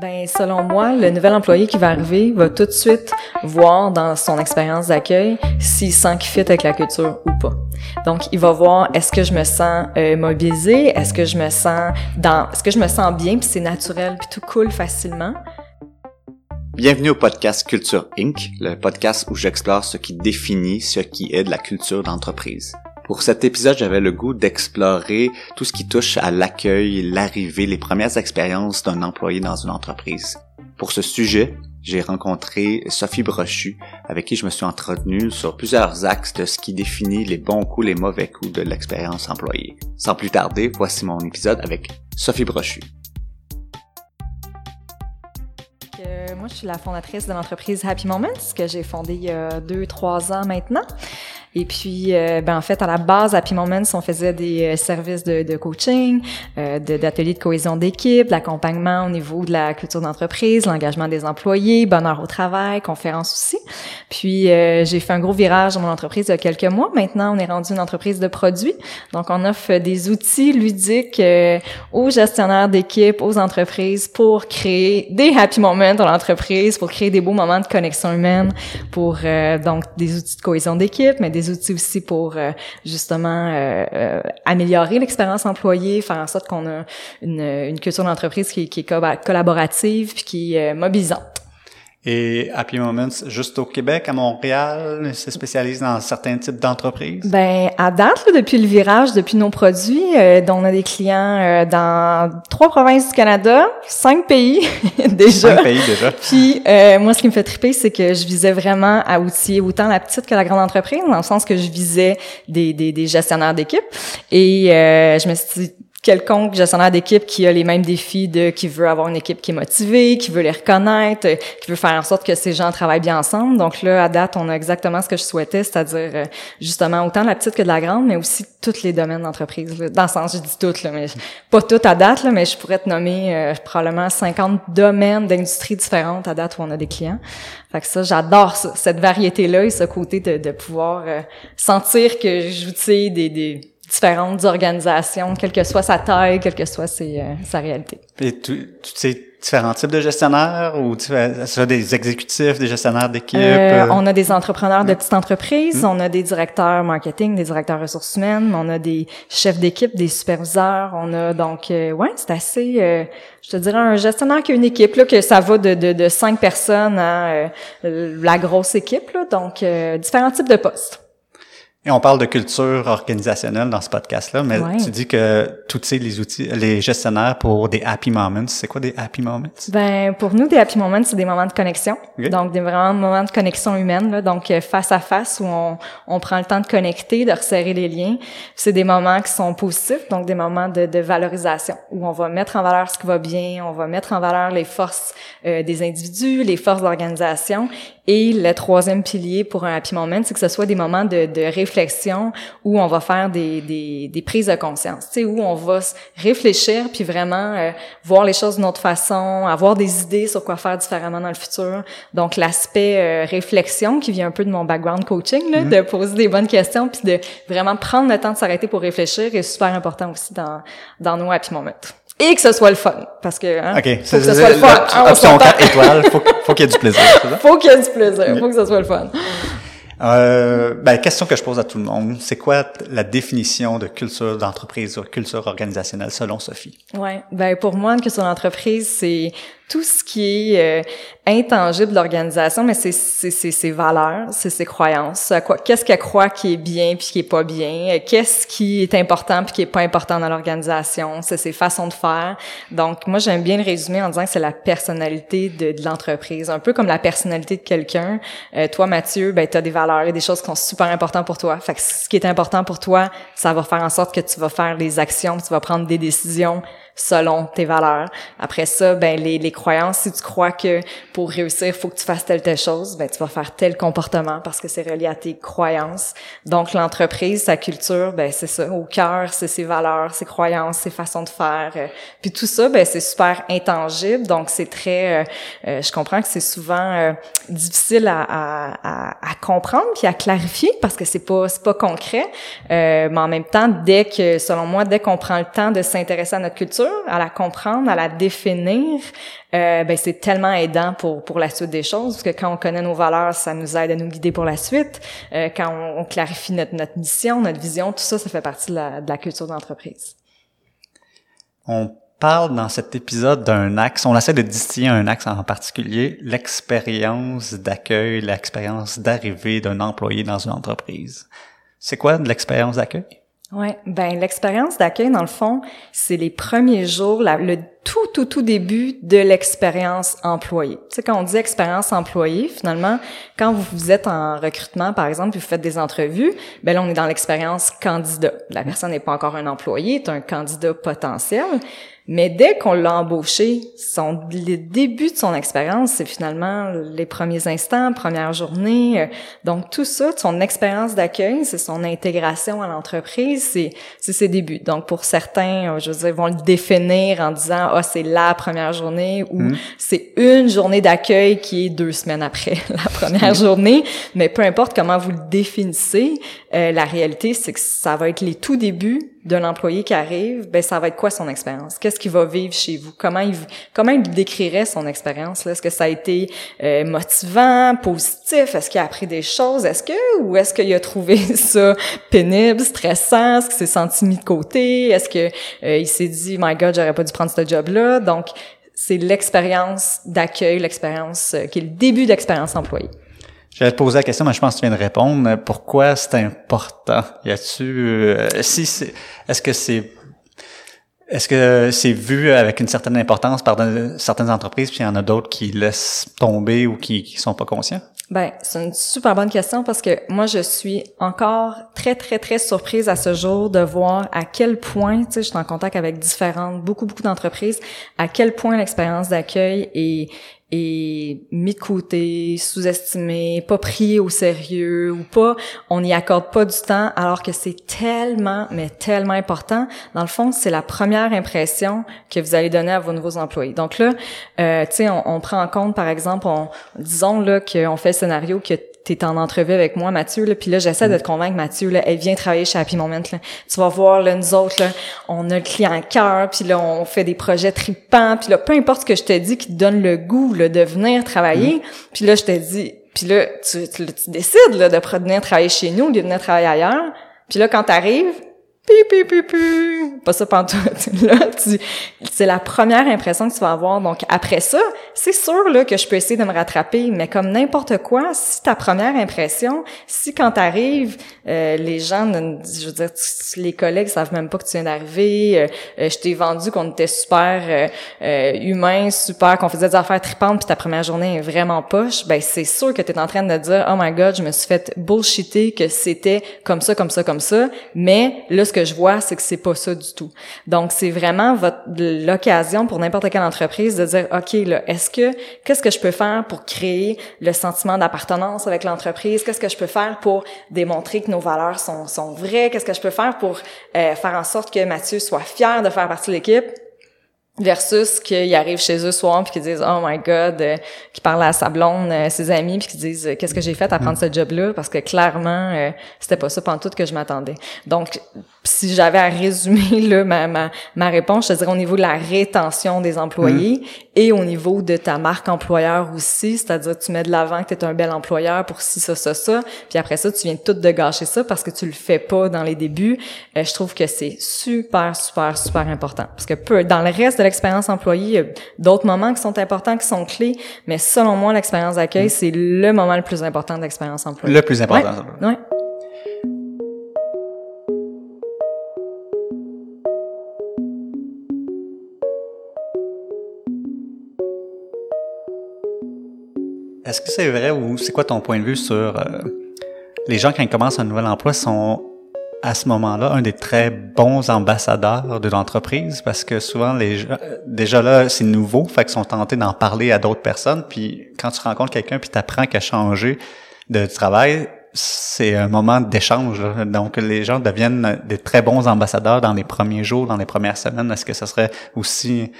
Ben, selon moi, le nouvel employé qui va arriver va tout de suite voir dans son expérience d'accueil s'il sent qu'il fit avec la culture ou pas. Donc, il va voir est-ce que je me sens euh, mobilisé, est-ce que je me sens dans, est-ce que je me sens bien, puis c'est naturel, puis tout coule facilement? Bienvenue au podcast Culture Inc., le podcast où j'explore ce qui définit ce qui est de la culture d'entreprise. Pour cet épisode, j'avais le goût d'explorer tout ce qui touche à l'accueil, l'arrivée, les premières expériences d'un employé dans une entreprise. Pour ce sujet, j'ai rencontré Sophie Brochu, avec qui je me suis entretenu sur plusieurs axes de ce qui définit les bons coups, les mauvais coups de l'expérience employée. Sans plus tarder, voici mon épisode avec Sophie Brochu. Euh, moi, je suis la fondatrice de l'entreprise Happy Moments que j'ai fondée il y a deux, trois ans maintenant. Et puis, euh, ben, en fait, à la base, à Happy Moments, on faisait des euh, services de, coaching, euh, d'ateliers de, cohésion d'équipe, d'accompagnement au niveau de la culture d'entreprise, l'engagement des employés, bonheur au travail, conférences aussi. Puis, euh, j'ai fait un gros virage dans mon entreprise il y a quelques mois. Maintenant, on est rendu une entreprise de produits. Donc, on offre des outils ludiques euh, aux gestionnaires d'équipe, aux entreprises pour créer des happy moments dans l'entreprise, pour créer des beaux moments de connexion humaine, pour donc des outils de cohésion d'équipe, mais des outils aussi pour euh, justement euh, euh, améliorer l'expérience employée, faire en sorte qu'on a une, une culture d'entreprise qui, qui, est collaborative puis qui est mobilisante. Et Happy Moments, juste au Québec, à Montréal, se spécialise dans certains types d'entreprises? Ben, à date, depuis le virage, depuis nos produits, euh, dont on a des clients euh, dans trois provinces du Canada, cinq pays déjà. Cinq pays déjà. Puis, euh, moi, ce qui me fait triper, c'est que je visais vraiment à outiller autant la petite que la grande entreprise, dans le sens que je visais des, des, des gestionnaires d'équipe. Et je me suis dit, quelconque gestionnaire d'équipe qui a les mêmes défis de qui veut avoir une équipe qui est motivée, qui veut les reconnaître, qui veut faire en sorte que ces gens travaillent bien ensemble. Donc là, à date, on a exactement ce que je souhaitais, c'est-à-dire euh, justement autant la petite que de la grande, mais aussi tous les domaines d'entreprise. Dans le sens, je dis toutes, là, mais pas toutes à date, là, mais je pourrais te nommer euh, probablement 50 domaines d'industries différentes à date où on a des clients. Fait que ça, j'adore cette variété-là et ce côté de, de pouvoir euh, sentir que j'outille des, des différentes organisations, quelle que soit sa taille, quelle que soit ses, euh, sa réalité. Et tu, tu sais différents types de gestionnaires ou tu as des exécutifs, des gestionnaires d'équipe? Euh, euh? on a des entrepreneurs de petites entreprises, hmm. on a des directeurs marketing, des directeurs ressources humaines, on a des chefs d'équipe, des superviseurs, on a donc ouais, c'est assez je te dirais un gestionnaire qui a une équipe là que ça va de de, de cinq personnes à la grosse équipe là, donc différents types de postes. Et on parle de culture organisationnelle dans ce podcast-là, mais tu dis que tous les outils, les gestionnaires pour des happy moments, c'est quoi des happy moments? Ben pour nous, des happy moments, c'est des moments de connexion, donc des vraiment moments de connexion humaine, là, donc euh, face à face où on, on prend le temps de connecter, de resserrer les liens. C'est des moments qui sont positifs, donc des moments de, de, valorisation où on va mettre en valeur ce qui va bien, on va mettre en valeur les forces euh, des individus, les forces d'organisation et le troisième pilier pour un happy moment, c'est que ce soit des moments de, de réflexion où on va faire des, des, des prises de conscience, tu sais, où on va réfléchir puis vraiment euh, voir les choses d'une autre façon, avoir des idées sur quoi faire différemment dans le futur. Donc l'aspect euh, réflexion qui vient un peu de mon background coaching, là, mm-hmm. de poser des bonnes questions puis de vraiment prendre le temps de s'arrêter pour réfléchir est super important aussi dans dans nos happy moments et que ce soit le fun. Parce que, hein, okay. faut que ce soit le fun. option 4 étoiles, faut, faut qu'il y ait du plaisir. faut qu'il y ait du plaisir, faut que ce soit le fun. Euh, ben, question que je pose à tout le monde, c'est quoi la définition de culture d'entreprise ou culture organisationnelle selon Sophie? Ouais, ben pour moi, une culture d'entreprise, c'est tout ce qui est euh, intangible de l'organisation, mais c'est ses valeurs, c'est ses croyances. Qu'est-ce qu'elle croit qui est bien puis qui est pas bien? Qu'est-ce qui est important puis qui est pas important dans l'organisation? C'est ses façons de faire. Donc, moi, j'aime bien le résumer en disant que c'est la personnalité de, de l'entreprise, un peu comme la personnalité de quelqu'un. Euh, toi, Mathieu, ben, tu as des valeurs et des choses qui sont super importantes pour toi. Fait que ce qui est important pour toi, ça va faire en sorte que tu vas faire des actions, tu vas prendre des décisions selon tes valeurs. Après ça, ben les, les croyances, si tu crois que pour réussir, il faut que tu fasses telle telle chose, ben tu vas faire tel comportement parce que c'est relié à tes croyances. Donc l'entreprise, sa culture, ben c'est ça, au cœur, c'est ses valeurs, ses croyances, ses façons de faire. Euh. puis tout ça, ben c'est super intangible, donc c'est très, euh, euh, je comprends que c'est souvent difficile à, à, à, comprendre puis à clarifier parce que c'est pas c'est pas concret, mais en même temps, dès que, selon moi, dès qu'on prend le temps de s'intéresser à notre culture à la comprendre, à la définir, euh, ben c'est tellement aidant pour pour la suite des choses parce que quand on connaît nos valeurs, ça nous aide à nous guider pour la suite. Euh, quand on, clarifie notre notre mission, notre vision, tout ça, ça fait partie de la, culture d'entreprise. On parle dans cet épisode d'un axe, on essaie de distiller un axe en particulier, l'expérience d'accueil, l'expérience d'arrivée d'un employé dans une entreprise. C'est quoi l'expérience d'accueil? Ouais, ben l'expérience d'accueil dans le fond, c'est les premiers jours, le tout tout tout début de l'expérience employée. Tu sais quand on dit expérience employée, finalement, quand vous, êtes en recrutement par exemple, vous faites des entrevues, ben là on est dans l'expérience candidat. La personne n'est pas encore un employé, c'est un candidat potentiel. Mais dès qu'on l'a embauché, son, le début de son expérience, c'est finalement les premiers instants, première journée. Euh, donc tout ça, son expérience d'accueil, c'est son intégration à l'entreprise, c'est, c'est ses débuts. Donc pour certains, euh, je veux dire, vont le définir en disant ah c'est la première journée ou mmh. c'est une journée d'accueil qui est deux semaines après la première journée. Mais peu importe comment vous le définissez, euh, la réalité c'est que ça va être les tout débuts d'un employé qui arrive, ben ça va être quoi son expérience? Qu'est-ce qu'il va vivre chez vous? Comment il comment il décrirait son expérience Est-ce que ça a été euh, motivant, positif? Est-ce qu'il a appris des choses? Est-ce que ou est-ce qu'il a trouvé ça pénible, stressant? Est-ce qu'il s'est senti mis de côté? Est-ce que euh, il s'est dit my God, j'aurais pas dû prendre ce Donc c'est l'expérience d'accueil, l'expérience euh, qui est le début d'expérience employée. J'allais te poser la question, mais je pense que tu viens de répondre. Pourquoi c'est important? Y a-tu, euh, si c'est, est-ce que c'est, est-ce que c'est vu avec une certaine importance par certaines entreprises, puis il y en a d'autres qui laissent tomber ou qui, qui sont pas conscients? Ben, c'est une super bonne question parce que moi, je suis encore très, très, très surprise à ce jour de voir à quel point, tu sais, je suis en contact avec différentes, beaucoup, beaucoup d'entreprises, à quel point l'expérience d'accueil est, de côté, sous-estimé, pas pris au sérieux ou pas, on n'y accorde pas du temps alors que c'est tellement, mais tellement important. Dans le fond, c'est la première impression que vous allez donner à vos nouveaux employés. Donc là, euh, tu sais, on, on, prend en compte, par exemple, on, disons là qu'on fait le scénario que t'es en entrevue avec moi, Mathieu, là, puis là, j'essaie de te convaincre, Mathieu, là, elle vient travailler chez Happy Moment, là. Tu vas voir, là, nous autres, là, on a le client à cœur, puis là, on fait des projets tripants, puis là, peu importe ce que je te dis qui te donne le goût, là, de venir travailler, mm. puis là, je te dis, puis là, tu, tu, décides, là, de venir travailler chez nous, de venir travailler ailleurs, puis là, quand t'arrives, pi, pi, pi, Pas ça pantoute. Là, tu, c'est la première impression que tu vas avoir. Donc, après ça, c'est sûr, là, que je peux essayer de me rattraper, mais comme n'importe quoi, si ta première impression, si quand t'arrives, euh, les gens, je veux dire, les collègues savent même pas que tu viens d'arriver, euh, euh, je t'ai vendu qu'on était super euh, humain, super, qu'on faisait des affaires tripantes, puis ta première journée est vraiment poche, ben, c'est sûr que tu es en train de dire, oh my god, je me suis fait bullshitter que c'était comme ça, comme ça, comme ça, mais là, ce que je vois, c'est que c'est pas ça du tout. Donc, c'est vraiment votre l'occasion pour n'importe quelle entreprise de dire, OK, là, est-ce que, qu'est-ce que je peux faire pour créer le sentiment d'appartenance avec l'entreprise? Qu'est-ce que je peux faire pour démontrer que nos valeurs sont, sont vraies? Qu'est-ce que je peux faire pour euh, faire en sorte que Mathieu soit fier de faire partie de l'équipe? versus qu'ils arrivent chez eux soir puis qu'ils disent oh my god euh, qui parlent à sa blonde euh, ses amis puis qu'ils disent qu'est-ce que j'ai fait à prendre mm. ce job là parce que clairement euh, c'était pas ça tout que je m'attendais donc si j'avais à résumer là ma, ma, ma réponse je te dirais au niveau de la rétention des employés mm. et au niveau de ta marque employeur aussi c'est-à-dire tu mets de l'avant que tu es un bel employeur pour ci ça ça ça puis après ça tu viens tout de gâcher ça parce que tu le fais pas dans les débuts je trouve que c'est super super super important parce que peu dans le reste de l'expérience employée, il y a d'autres moments qui sont importants, qui sont clés, mais selon moi, l'expérience d'accueil, mm. c'est le moment le plus important de l'expérience employée. Le plus important. Ouais. Est-ce que c'est vrai ou c'est quoi ton point de vue sur euh, les gens quand ils commencent un nouvel emploi sont à ce moment-là un des très bons ambassadeurs de l'entreprise? Parce que souvent les gens, déjà là c'est nouveau, fait qu'ils sont tentés d'en parler à d'autres personnes. Puis quand tu rencontres quelqu'un puis t'apprends qu'à changer de travail, c'est un moment d'échange. Donc les gens deviennent des très bons ambassadeurs dans les premiers jours, dans les premières semaines. Est-ce que ce serait aussi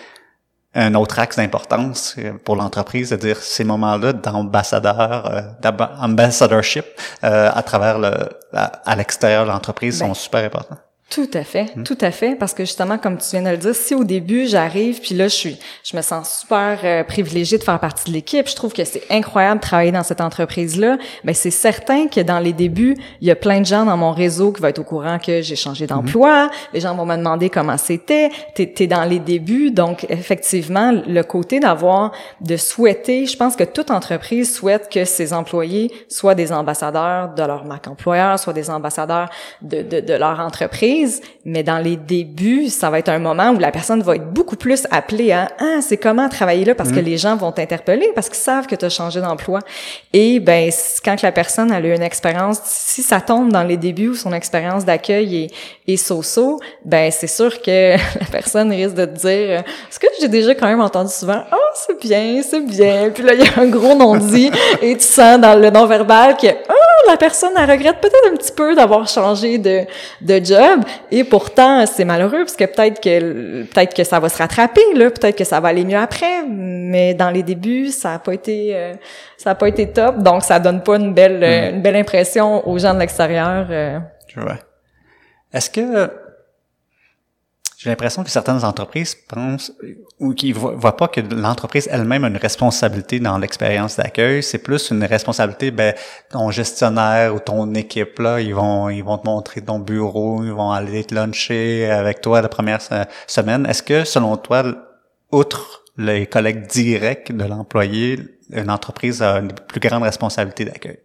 un autre axe d'importance euh, pour l'entreprise, c'est-à-dire ces moments-là d'ambassadeur, euh, d'ambassadorship euh, à travers le, à, l'extérieur de l'entreprise sont ben, super importants. Tout à fait, hmm. tout à fait, parce que justement, comme tu viens de le dire, si au début j'arrive, puis là je suis, je me sens super euh, privilégiée de faire partie de l'équipe, je trouve que c'est incroyable de travailler dans cette entreprise-là. Ben c'est certain que dans les débuts, il y a plein de gens dans mon réseau qui vont être au courant que j'ai changé hmm. d'emploi. Les gens vont me demander comment c'était. T'es es dans les débuts, donc effectivement, le côté d'avoir, de souhaiter, je pense que toute entreprise souhaite que ses employés soient des ambassadeurs de leur marque employeur, soient des ambassadeurs de, de, de leur entreprise mais dans les débuts, ça va être un moment où la personne va être beaucoup plus appelée à ah c'est comment travailler là parce que mm. les gens vont t'interpeller parce qu'ils savent que tu as changé d'emploi. Et ben quand la personne a eu une expérience, si ça tombe dans les débuts où son expérience d'accueil est, est so-so, ben c'est sûr que la personne risque de te dire ce que j'ai déjà quand même entendu souvent oh c'est bien c'est bien puis là il y a un gros non-dit et tu sens dans le non-verbal que oh la personne elle regrette peut-être un petit peu d'avoir changé de de job et pourtant, c'est malheureux parce que peut-être que peut-être que ça va se rattraper là, peut-être que ça va aller mieux après, mais dans les débuts, ça a pas été euh, ça a pas été top, donc ça donne pas une belle euh, mm. une belle impression aux gens de l'extérieur. Euh. vois. Est-ce que j'ai l'impression que certaines entreprises pensent ou qui voient, pas que l'entreprise elle-même a une responsabilité dans l'expérience d'accueil. C'est plus une responsabilité, ben, ton gestionnaire ou ton équipe là, ils vont, ils vont te montrer ton bureau, ils vont aller te luncher avec toi la première semaine. Est-ce que, selon toi, outre les collègues directs de l'employé, une entreprise a une plus grande responsabilité d'accueil?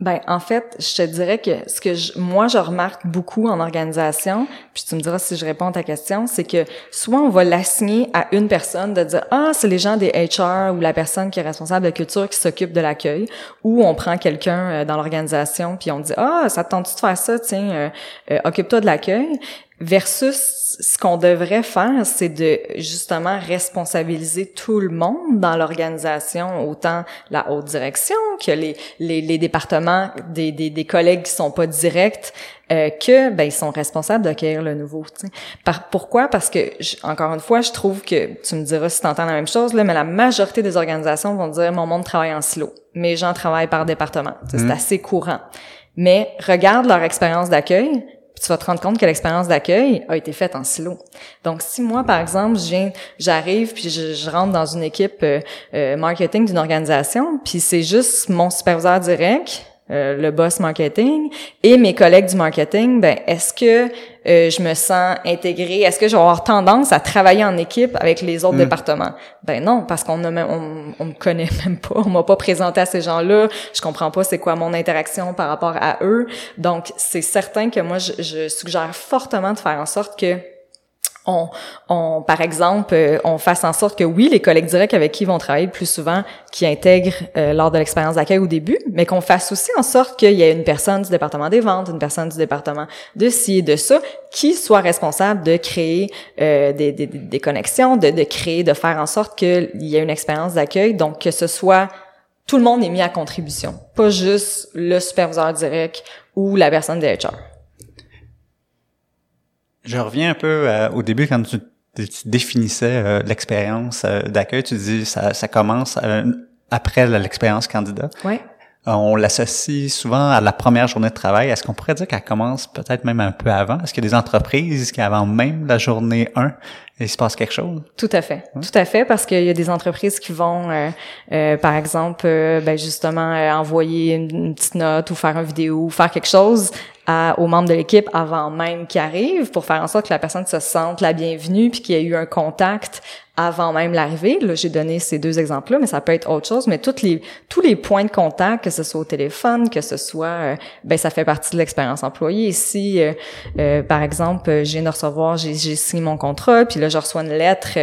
Ben en fait, je te dirais que ce que je, moi je remarque beaucoup en organisation, puis tu me diras si je réponds à ta question, c'est que soit on va l'assigner à une personne de dire ah c'est les gens des HR ou la personne qui est responsable de culture qui s'occupe de l'accueil, ou on prend quelqu'un euh, dans l'organisation puis on dit ah ça te tente-tu de faire ça? Tiens euh, euh, occupe-toi de l'accueil versus ce qu'on devrait faire, c'est de justement responsabiliser tout le monde dans l'organisation, autant la haute direction que les, les, les départements des, des, des, collègues qui sont pas directs, euh, que ben ils sont responsables d'accueillir le nouveau. Par, pourquoi? Parce que encore une fois, je trouve que tu me diras si tu entends la même chose là, mais la majorité des organisations vont dire mon monde travaille en silo, mes gens travaillent par département. C'est mmh. assez courant. Mais regarde leur expérience d'accueil, tu vas te rendre compte que l'expérience d'accueil a été faite en silo. Donc, si moi, par exemple, j'arrive puis je, rentre dans une équipe euh, euh, marketing d'une organisation, puis c'est juste mon superviseur direct, euh, le boss marketing. Et mes collègues du marketing, ben est-ce que euh, je me sens intégrée? Est-ce que je vais avoir tendance à travailler en équipe avec les autres mm. départements? Ben non, parce qu'on ne on, on me connaît même pas, on m'a pas présenté à ces gens-là, je comprends pas c'est quoi mon interaction par rapport à eux. Donc c'est certain que moi je, je suggère fortement de faire en sorte que on, par exemple, euh, on fasse en sorte que oui, les collègues directs avec qui ils vont travailler le plus souvent, qui intègrent euh, lors de l'expérience d'accueil au début, mais qu'on fasse aussi en sorte qu'il y ait une personne du département des ventes, une personne du département de ci et de ça, qui soit responsable de créer euh, des, connexions, de, de créer, de faire en sorte qu'il y ait une expérience d'accueil, donc que ce soit tout le monde est mis à contribution, pas juste le superviseur direct ou la personne de HR. Je reviens un peu euh, au début quand tu, définissais euh, l'expérience euh, d'accueil. Tu dis ça, ça commence après l'expérience candidat. Ouais. on l'associe souvent à la première journée de travail. Est-ce qu'on pourrait dire qu'elle commence peut-être même un peu avant? Est-ce qu'il y a des entreprises qui, avant même la journée 1, il se passe quelque chose? Tout à fait. Tout à fait, parce qu'il y a des entreprises qui vont, par exemple, ben justement, envoyer une, petite note ou faire une vidéo ou faire quelque chose aux membres de l'équipe avant même qu'ils arrivent pour faire en sorte que la personne se sente la bienvenue puis qu'il y ait eu un contact avant même l'arrivée. Là, j'ai donné ces deux exemples-là, mais ça peut être autre chose. Mais toutes les, tous les points de contact, que ce soit au téléphone, que ce soit, euh, ben ça fait partie de l'expérience employée. Si, euh, euh, par exemple, j'ai de recevoir, j'ai signé mon contrat, puis là, je reçois une lettre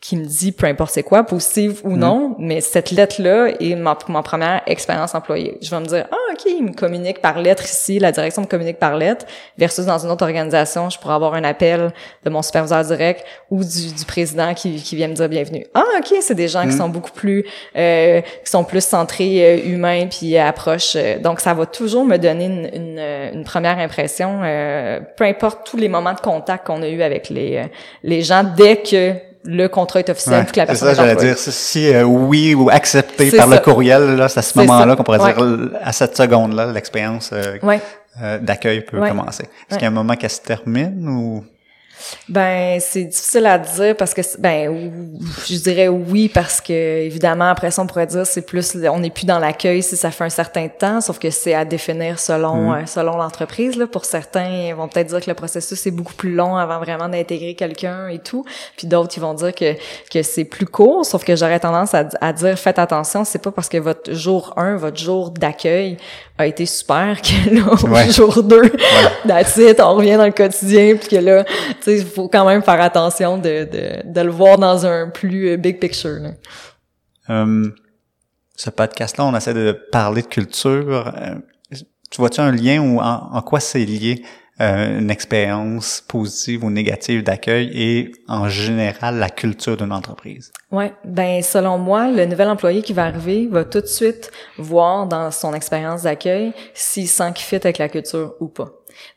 qui me dit peu importe c'est quoi, positive ou mm. non, mais cette lettre-là est ma, première expérience employée. Je vais me dire, ah, OK, il me communique par lettre ici, la direction me communique par lettre, versus dans une autre organisation, je pourrais avoir un appel de mon superviseur direct ou du, du président qui, qui vient me dire bienvenue. Ah, OK, c'est des gens qui mm. sont beaucoup plus, euh, qui sont plus centrés euh, humains puis approches. Euh, donc, ça va toujours me donner une, une, une première impression, euh, peu importe tous les moments de contact qu'on a eu avec les, les gens, dès que le contrat est officiel, que la c'est personne ça, est j'allais dire. Si- euh, oui ou accepté C'est par le ça. courriel, là, c'est à ce C'est moment-là ça. qu'on pourrait Ouais. dire, à cette seconde-là, l'expérience euh, Ouais. euh, d'accueil peut Ouais. commencer. Est-ce Ouais. qu'il y a un moment qu'elle se termine ou... Ben c'est difficile à dire parce que ben je dirais oui parce que évidemment après ça on pourrait dire c'est plus on n'est plus dans l'accueil si ça fait un certain temps sauf que c'est à définir selon euh, selon l'entreprise là. Pour certains ils vont peut-être dire que le processus est beaucoup plus long avant vraiment d'intégrer quelqu'un et tout. Puis d'autres ils vont dire que que c'est plus court sauf que j'aurais tendance à, à dire faites attention c'est pas parce que votre jour 1 votre jour d'accueil a été super que là Ouais. jour 2 that's it, on revient dans le quotidien puis que là tu sais il faut quand même faire attention de, de, de le voir dans un plus euh, big picture là. Euh, ce podcast-là, on essaie de parler de culture. Euh, tu vois-tu un lien ou en, en quoi c'est lié euh, une expérience positive ou négative d'accueil et en général la culture d'une entreprise? Ouais, ben selon moi, le nouvel employé qui va arriver va tout de suite voir dans son expérience d'accueil s'il sent qu'il fit avec la culture ou pas.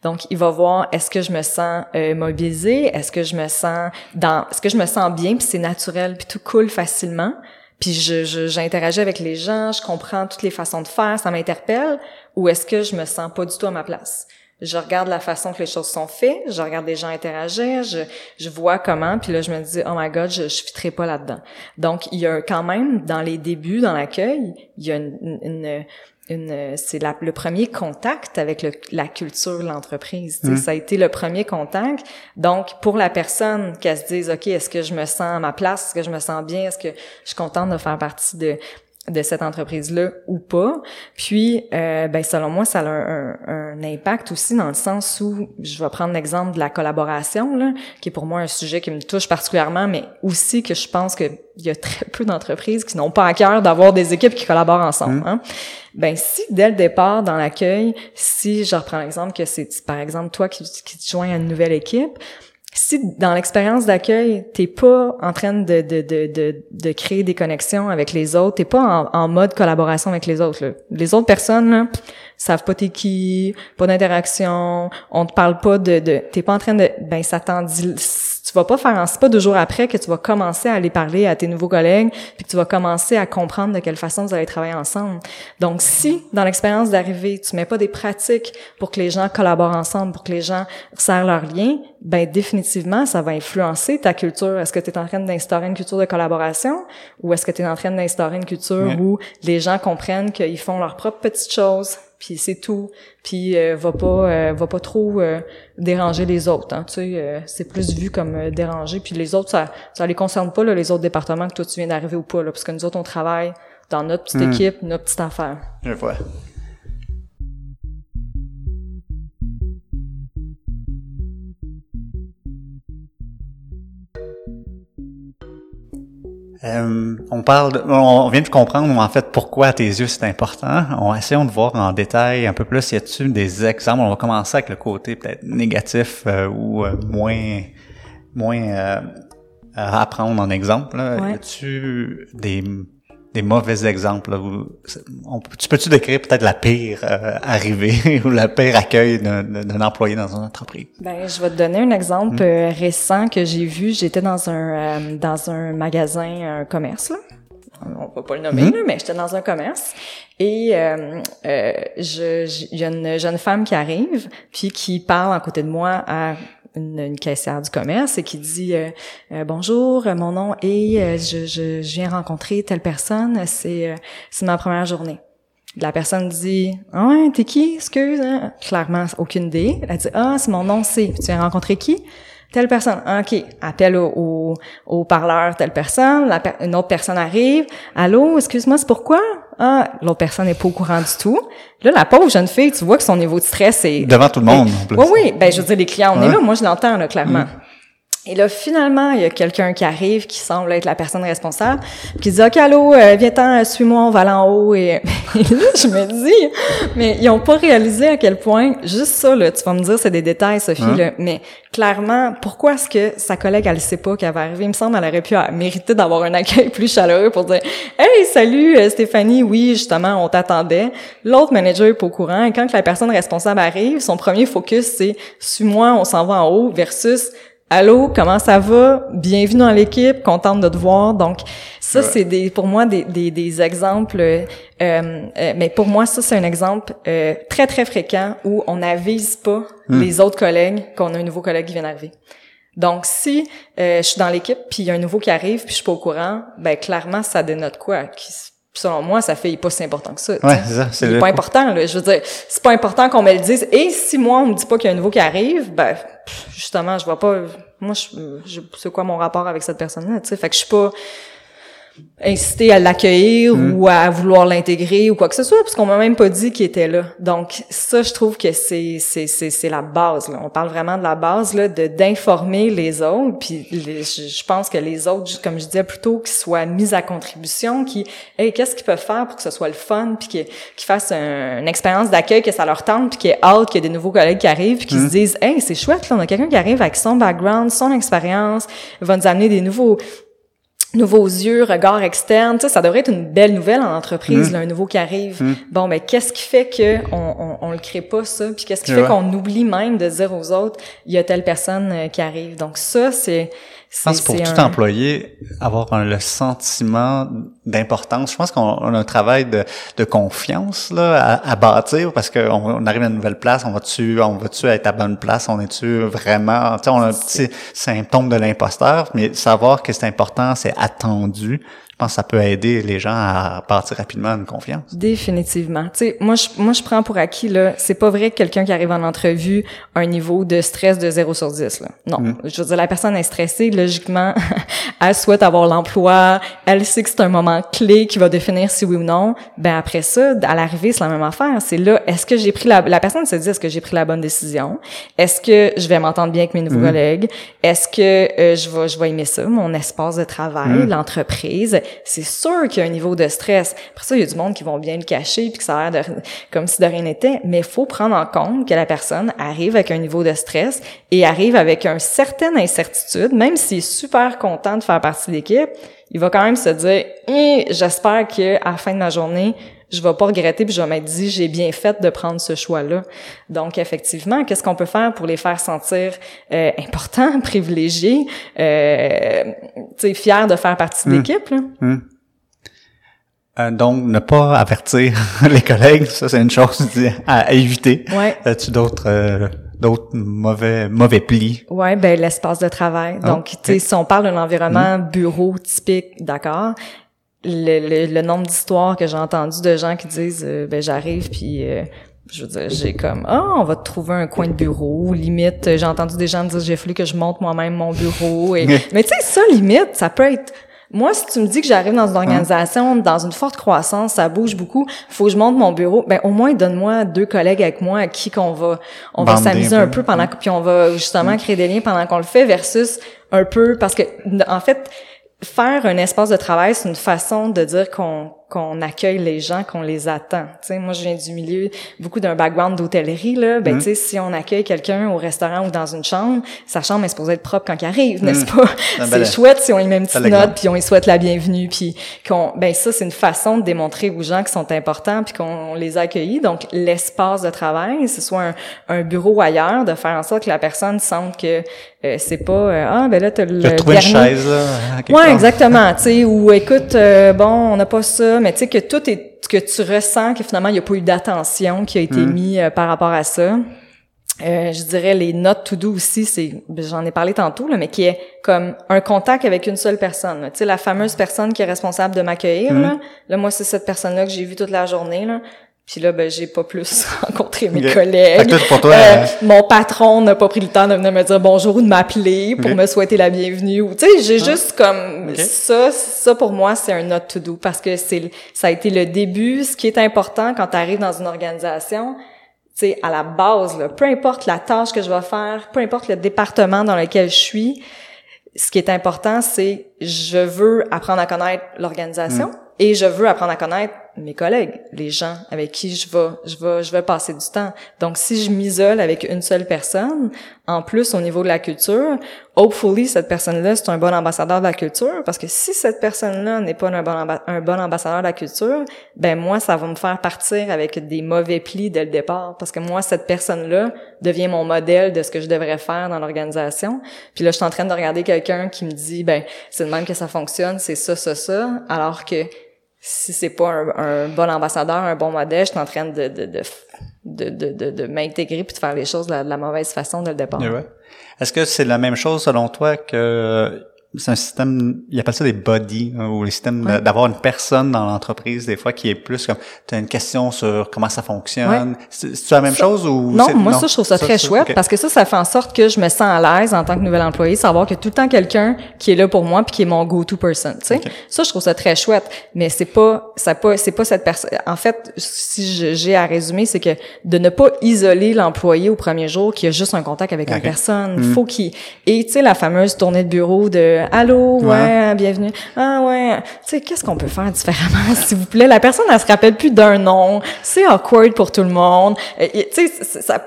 Donc, il va voir est-ce que je me sens euh, mobilisé, est-ce que je me sens dans, est-ce que je me sens bien, puis c'est naturel, puis tout coule facilement, puis je j'interagis avec les gens, je comprends toutes les façons de faire, ça m'interpelle, ou est-ce que je me sens pas du tout à ma place? Je regarde la façon que les choses sont faites, je regarde les gens interagir, je, je vois comment, puis là je me dis oh my god, je je fitterai pas là-dedans. Donc il y a quand même dans les débuts dans l'accueil, il y a une, une, une c'est le premier contact avec le- la culture de l'entreprise. Sais, Ça a été le premier contact. Donc, pour la personne qu'elle se dise, OK, est-ce que je me sens à ma place? Est-ce que je me sens bien? Est-ce que je suis contente de faire partie de de cette entreprise-là ou pas. Puis, euh, ben selon moi, ça a un, un- impact aussi dans le sens où, je vais prendre l'exemple de la collaboration, là, qui est pour moi un sujet qui me touche particulièrement, mais aussi que je pense qu'il y a très peu d'entreprises qui n'ont pas à cœur d'avoir des équipes qui collaborent ensemble. Hein. Ben si dès le départ dans l'accueil, si je reprends l'exemple que c'est par exemple toi qui, qui te joins à une nouvelle équipe, si dans l'expérience d'accueil, t'es pas en train de, créer des connexions avec les autres, t'es pas en, en mode collaboration avec les autres. Là. Les autres personnes là, savent pas t'es qui, pas d'interaction, on te parle pas de, de t'es pas en train de, ben ça t'en dit, tu vas pas faire, en- c'est pas deux jours après que tu vas commencer à aller parler à tes nouveaux collègues, puis que tu vas commencer à comprendre de quelle façon vous allez travailler ensemble. Donc si dans l'expérience d'arrivée, tu mets pas des pratiques pour que les gens collaborent ensemble, pour que les gens serrent leurs liens, ben définitivement ça va influencer ta culture. Est-ce que tu es en train d'instaurer une culture de collaboration ou est-ce que tu es en train d'instaurer une culture Ouais. où les gens comprennent qu'ils font leurs propres petites choses, puis c'est tout, puis euh, va pas euh, va pas trop euh, déranger les autres. Hein, tu sais, euh, c'est plus vu comme euh, déranger, puis les autres ça ça les concerne pas là, les autres départements que toi tu viens d'arriver ou pas là, parce que nous autres on travaille dans notre petite Hmm. équipe, notre petite affaire. Je vois. Euh, on parle, de- on vient de comprendre en fait pourquoi à tes yeux c'est important. On essayons de voir en détail un peu plus. Y a-t-il des exemples? On va commencer avec le côté peut-être négatif euh, ou euh, moins moins euh, à apprendre en exemple. Là. Ouais. Y a-tu des des mauvais exemples là, où- on- Tu peux-tu décrire peut-être la pire euh, arrivée ou la pire accueil d'un employé dans une entreprise? Ben, je vais te donner un exemple euh, récent que j'ai vu. J'étais dans un euh, dans un magasin, un commerce là. On va pas le nommer là, mais j'étais dans un commerce et euh, euh, je je- il y a une jeune femme qui arrive puis qui parle à côté de moi à une, une caissière du commerce et qui dit euh, Euh, bonjour euh, mon nom est euh, je, je je viens rencontrer telle personne c'est euh, c'est ma première journée. La personne dit ah t'es qui? Excuse hein? clairement aucune idée. Elle dit ah c'est mon nom c'est tu viens rencontrer qui? Telle personne. Ah, ok. Appelle au, au, au parleur telle personne. La une autre personne arrive. Allô excuse-moi c'est pourquoi? Ah l'autre personne n'est pas au courant du tout. Là la pauvre jeune fille tu vois que son niveau de stress est Devant tout le monde, en plus. oui oui. Ben je veux dire les clients on est là. Moi je l'entends là clairement et là, finalement, il y a quelqu'un qui arrive, qui semble être la personne responsable, qui dit, OK, allô, euh, viens-t'en, suis-moi, on va aller en haut. Et, là, je me dis, mais ils ont pas réalisé à quel point, juste ça, là, tu vas me dire, c'est des détails, Sophie, Hein? là, mais clairement, pourquoi est-ce que sa collègue, elle sait pas qu'elle va arriver? Il me semble, elle aurait pu euh, mériter d'avoir un accueil plus chaleureux pour dire, Hey, salut, euh, Stéphanie, oui, justement, on t'attendait. L'autre manager est pas au courant, et quand que la personne responsable arrive, son premier focus, c'est, suis-moi, on s'en va en haut, versus, allô, comment ça va? Bienvenue dans l'équipe, contente de te voir. Donc, ça, c'est des, pour moi, des, des, des exemples, euh, euh, mais pour moi, ça, c'est un exemple euh, très, très fréquent où on n'avise pas Hmm. les autres collègues qu'on a un nouveau collègue qui vient d'arriver. Donc, si euh, je suis dans l'équipe, puis il y a un nouveau qui arrive, puis je suis pas au courant, ben clairement, ça dénote quoi? Qui, selon moi, ça fait pas si important que ça. Ouais, c'est ça. C'est Il est le- pas important, là. Je veux dire, c'est pas important qu'on me le dise. Et si moi, on me dit pas qu'il y a un nouveau qui arrive, ben, justement, je vois pas, moi, je, je c'est quoi mon rapport avec cette personne-là, tu sais? Fait que je suis pas incité à l'accueillir Mm. ou à vouloir l'intégrer ou quoi que ce soit, parce qu'on m'a même pas dit qu'il était là. Donc, ça, je trouve que c'est, c'est, c'est, c'est la base, là. On parle vraiment de la base, là, de, d'informer les autres, puis les- je, je pense que les autres, comme je disais, plutôt qu'ils soient mis à contribution, qui, hey, qu'est-ce qu'ils peuvent faire pour que ce soit le fun, puis qu'ils, qu'ils fassent un- une expérience d'accueil, que ça leur tente, puis qu'il y ait hâte qu'il y ait des nouveaux collègues qui arrivent, puis qu'ils se disent, hey, c'est chouette, là, on a quelqu'un qui arrive avec son background, son expérience, va nous amener des nouveaux, nouveaux yeux, regards externes, tu sais, ça devrait être une belle nouvelle en entreprise, là, un nouveau qui arrive. Bon, ben qu'est-ce qui fait que on, on, on le crée pas ça, puis qu'est-ce qui Ouais. fait qu'on oublie même de dire aux autres, il y a telle personne euh, qui arrive? Donc ça, c'est Je pense pour tout un- employé, avoir un- le sentiment d'importance, je pense qu'on on a un travail de, de confiance là, à, à bâtir parce qu'on on arrive à une nouvelle place, on va-tu on va-tu être à bonne place, on est-tu vraiment, tu sais, on a un petit symptôme de l'imposteur, mais savoir que c'est important, c'est attendu, pense que ça peut aider les gens à bâtir rapidement une confiance. Définitivement. Tu sais, moi je moi je prends pour acquis là, c'est pas vrai que quelqu'un qui arrive en entrevue a un niveau de stress de 0 sur 10 là. Non, je veux dire la personne est stressée, logiquement, elle souhaite avoir l'emploi, elle sait que c'est un moment clé qui va définir si oui ou non. Ben après ça, à l'arrivée, c'est la même affaire, c'est là est-ce que j'ai pris la la personne se dit est-ce que j'ai pris la bonne décision? Est-ce que je vais m'entendre bien avec mes nouveaux collègues? Est-ce que euh, je vais je vais aimer ça, mon espace de travail, l'entreprise? C'est sûr qu'il y a un niveau de stress. Après ça, il y a du monde qui vont bien le cacher puis que ça a l'air de, comme si de rien n'était, mais il faut prendre en compte que la personne arrive avec un niveau de stress et arrive avec une certaine incertitude, même s'il est super content de faire partie de l'équipe, il va quand même se dire j'espère que à la fin de ma journée, je vais pas regretter puis je vais m'être dit j'ai bien fait de prendre ce choix-là. Donc effectivement, qu'est-ce qu'on peut faire pour les faire sentir euh, importants, privilégiés, euh, fiers de faire partie de l'équipe là? Euh, donc, ne pas avertir les collègues, ça c'est une chose à, à éviter. Ouais. As-tu d'autres euh, d'autres mauvais mauvais plis? Ouais, ben l'espace de travail. Ah, Donc, tu sais, si on parle d'un environnement bureau typique, d'accord. Le, le, le nombre d'histoires que j'ai entendues de gens qui disent, euh, ben j'arrive puis euh, je veux dire, j'ai comme ah, on va te trouver un coin de bureau. Limite, euh, j'ai entendu des gens me dire j'ai fallu que je monte moi-même mon bureau. Et, mais tu sais, ça limite, ça peut être moi, si tu me dis que j'arrive dans une organisation, dans une forte croissance, ça bouge beaucoup, faut que je monte mon bureau, ben au moins donne-moi deux collègues avec moi à qui qu'on va on va s'amuser un un peu. peu pendant que puis on va justement créer des liens pendant qu'on le fait versus un peu parce que en fait faire un espace de travail, c'est une façon de dire qu'on qu'on accueille les gens, qu'on les attend. Tu sais, moi, je viens du milieu, beaucoup d'un background d'hôtellerie, là. Ben, tu sais, si on accueille quelqu'un au restaurant ou dans une chambre, sa chambre est supposée être propre quand il arrive, n'est-ce pas? un C'est chouette si on lui met une petite note, puis on lui souhaite la bienvenue, puis qu'on, ben, ça, c'est une façon de démontrer aux gens qui sont importants, puis qu'on les a accueillis. Donc, l'espace de travail, ce soit un, un bureau ailleurs, de faire en sorte que la personne sente que euh, c'est pas, euh, ah, ben là, t'as le Tu as trouvé une dernier- chaise, là, à quelque Ouais, exactement. Tu sais, ou écoute, euh, bon, on n'a pas ça, mais tu sais que tout est que tu ressens que finalement il n'y a pas eu d'attention qui a été Mm. mis euh, par rapport à ça. Euh, je dirais les notes to do aussi, c'est j'en ai parlé tantôt là, mais qui est comme un contact avec une seule personne. Tu sais la fameuse personne qui est responsable de m'accueillir Mm. là. Là moi c'est cette personne là que j'ai vue toute la journée là. Puis là ben j'ai pas plus rencontré mes. Fait collègues. que pour toi, Euh, euh, mon patron n'a pas pris le temps de venir me dire bonjour ou de m'appeler pour me souhaiter la bienvenue ou tu sais j'ai juste comme ça ça pour moi c'est un not to do parce que c'est ça a été le début. Ce qui est important quand tu arrives dans une organisation tu sais à la base là, peu importe la tâche que je vais faire peu importe le département dans lequel je suis ce qui est important c'est je veux apprendre à connaître l'organisation et je veux apprendre à connaître mes collègues, les gens avec qui je vais, je vais, je vais passer du temps. Donc, si je m'isole avec une seule personne, en plus au niveau de la culture, hopefully cette personne-là c'est un bon ambassadeur de la culture, parce que si cette personne-là n'est pas un bon, ambassadeur de la culture, ben moi ça va me faire partir avec des mauvais plis dès le départ, parce que moi cette personne-là devient mon modèle de ce que je devrais faire dans l'organisation. Puis là, je suis en train de regarder quelqu'un qui me dit, ben c'est de même que ça fonctionne, c'est ça, ça, ça, alors que si c'est pas un, bon ambassadeur, un bon modèle, je suis en train de, de, de, de, de, m'intégrer puis de faire les choses de la, mauvaise façon dès le départ. Est-ce que c'est la même chose selon toi que c'est un système, il appelle ça des bodies, hein, ou les systèmes d'avoir une personne dans l'entreprise, des fois, qui est plus comme, tu as une question sur comment ça fonctionne. C'est la même chose ou? Non, moi, ça, je trouve ça, très chouette, parce que ça, ça fait en sorte que je me sens à l'aise en tant que nouvel employé, savoir que tout le temps quelqu'un qui est là pour moi puis qui est mon go-to person, tu sais. Ça, je trouve ça très chouette, mais c'est pas, ça pas, c'est pas cette personne. En fait, si j'ai à résumer, c'est que de ne pas isoler l'employé au premier jour qui a juste un contact avec une personne. il mm. Faut qu'il, et tu sais, la fameuse tournée de bureau de allô, ouais, bienvenue. Ah ouais, tu sais, qu'est-ce qu'on peut faire différemment, s'il vous plaît? La personne, elle se rappelle plus d'un nom. C'est awkward pour tout le monde. Tu sais, ça,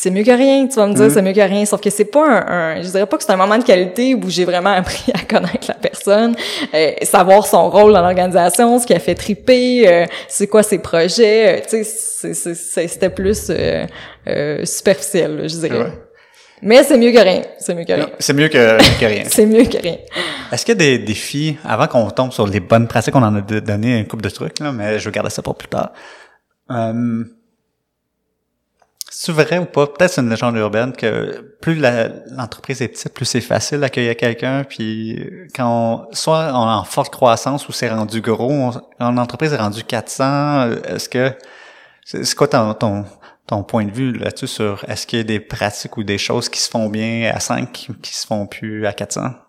c'est mieux que rien, tu vas me dire, mm. c'est mieux que rien. Sauf que c'est pas un, je dirais pas que c'est un moment de qualité où j'ai vraiment appris à connaître la personne, euh, savoir son rôle dans l'organisation, ce qui a fait triper, euh, c'est quoi ses projets, euh, tu sais, c'était plus superficiel, je dirais. Mais c'est mieux que rien. C'est mieux que rien. C'est mieux que, rien. c'est mieux que rien. Est-ce qu'il y a des défis, avant qu'on tombe sur les bonnes pratiques, on en a donné un couple de trucs, là, mais je vais garder ça pour plus tard. Euh, c'est vrai ou pas? Peut-être c'est une légende urbaine que plus l'entreprise est petite, plus c'est facile d'accueillir quelqu'un. Puis quand on, soit on est en forte croissance ou c'est rendu gros, quand l'entreprise est rendue 400, est-ce que c'est quoi ton, ton, ton point de vue là-dessus sur est-ce qu'il y a des pratiques ou des choses qui se font bien à 5 qui se font plus à 400?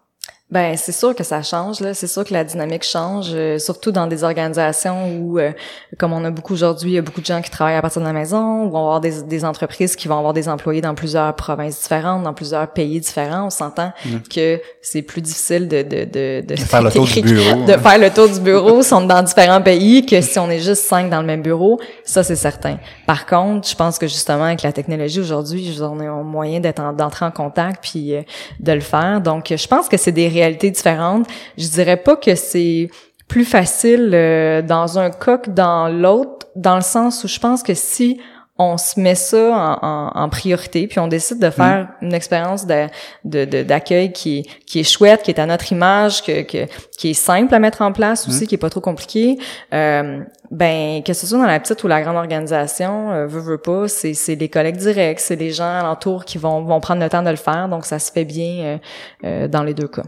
Ben c'est sûr que ça change là, c'est sûr que la dynamique change, euh, surtout dans des organisations où, euh, comme on a beaucoup aujourd'hui, il y a beaucoup de gens qui travaillent à partir de la maison, ou on va avoir des, des, entreprises qui vont avoir des employés dans plusieurs provinces différentes, dans plusieurs pays différents. On s'entend que c'est plus difficile de de, de, de, faire le tour du bureau, de faire le tour du bureau si on est dans différents pays que si on est juste cinq dans le même bureau. Ça c'est certain. Par contre, je pense que justement avec la technologie aujourd'hui, on a moyen d'être d'entrer en contact puis euh, de le faire. Donc je pense que c'est des réalités différentes. Je dirais pas que c'est plus facile euh, dans un cas que dans l'autre, dans le sens où je pense que si on se met ça en, priorité, puis on décide de faire mm. une expérience d'accueil de, de, qui, qui est chouette, qui est à notre image, que, que qui est simple à mettre en place aussi, mm. qui est pas trop compliqué. Euh, ben que ce soit dans la petite ou la grande organisation, euh, veut, veut pas, c'est c'est les collègues directs, c'est les gens alentour qui vont vont prendre le temps de le faire, donc ça se fait bien euh, euh dans les deux cas.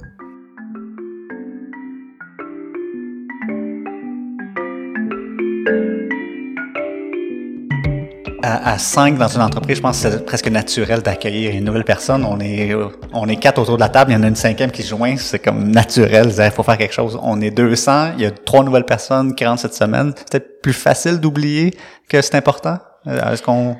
À, cinq dans une entreprise, je pense que c'est presque naturel d'accueillir une nouvelle personne. On est, on est quatre autour de la table, il y en a une cinquième qui se joint, c'est comme naturel. Il faut faire quelque chose. On est 200, il y a trois nouvelles personnes qui rentrent cette semaine. C'est peut-être plus facile d'oublier que c'est important? Euh, est-ce qu'on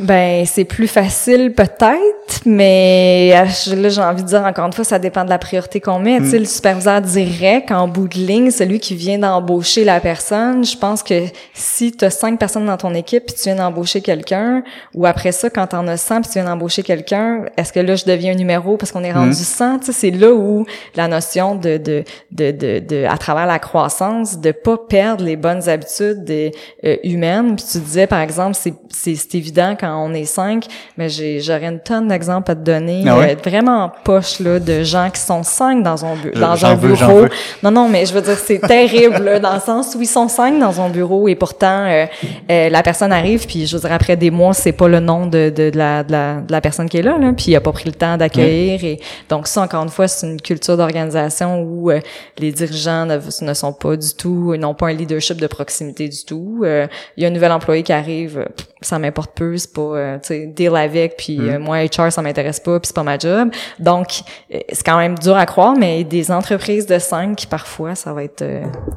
ben, c'est plus facile peut-être, mais euh, là, j'ai envie de dire encore une fois, ça dépend de la priorité qu'on met. Tu sais, mm. le superviseur direct, en bout de ligne, celui qui vient d'embaucher la personne, je pense que si tu as cinq personnes dans ton équipe puis tu viens d'embaucher quelqu'un, ou après ça, quand t'en as 100 puis tu viens d'embaucher quelqu'un, est-ce que là, je deviens un numéro parce qu'on est rendu 100? Mm. Tu sais, c'est là où la notion de, de, de, de, à travers la croissance, de pas perdre les bonnes habitudes des, euh, humaines. Puis tu disais, par exemple, c'est, c'est évident quand on est cinq, mais j'aurais une tonne d'exemples à te donner, ah euh, vraiment poche là de gens qui sont cinq dans un, dans un bureau. Non non, mais je veux dire c'est terrible là, dans le sens où ils sont cinq dans un bureau et pourtant euh, euh, la personne arrive puis je veux dire après des mois c'est pas le nom de, de, la, de, la, de la personne qui est là, là puis il a pas pris le temps d'accueillir et donc ça encore une fois c'est une culture d'organisation où les dirigeants ne, ne, sont pas du tout, n'ont pas un leadership de proximité du tout. Il y a un nouvel employé qui arrive, ça m'importe peu, c'est pas euh, tu sais deal avec puis mm. euh, moi HR ça m'intéresse pas puis c'est pas ma job. Donc euh, c'est quand même dur à croire mais des entreprises de 5 parfois ça va être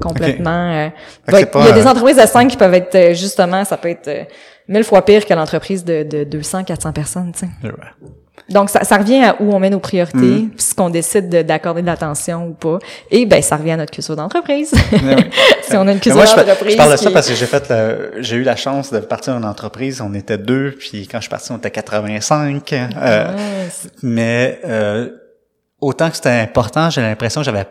complètement il y a des entreprises de 5 qui peuvent être justement ça peut être mille fois pire que l'entreprise de, de 200 400 personnes, tu sais. Donc, ça, ça revient à où on met nos priorités, Mm. puis ce qu'on décide de- d'accorder de l'attention ou pas. Et ben, ça revient à notre culture d'entreprise. Ouais. si on a une culture d'entreprise je parle de ça parce que j'ai fait j'ai eu la chance de partir en entreprise. On était deux, puis quand je suis parti, on était 85. Euh, Ah, mais euh, autant que c'était important, j'ai l'impression que j'avais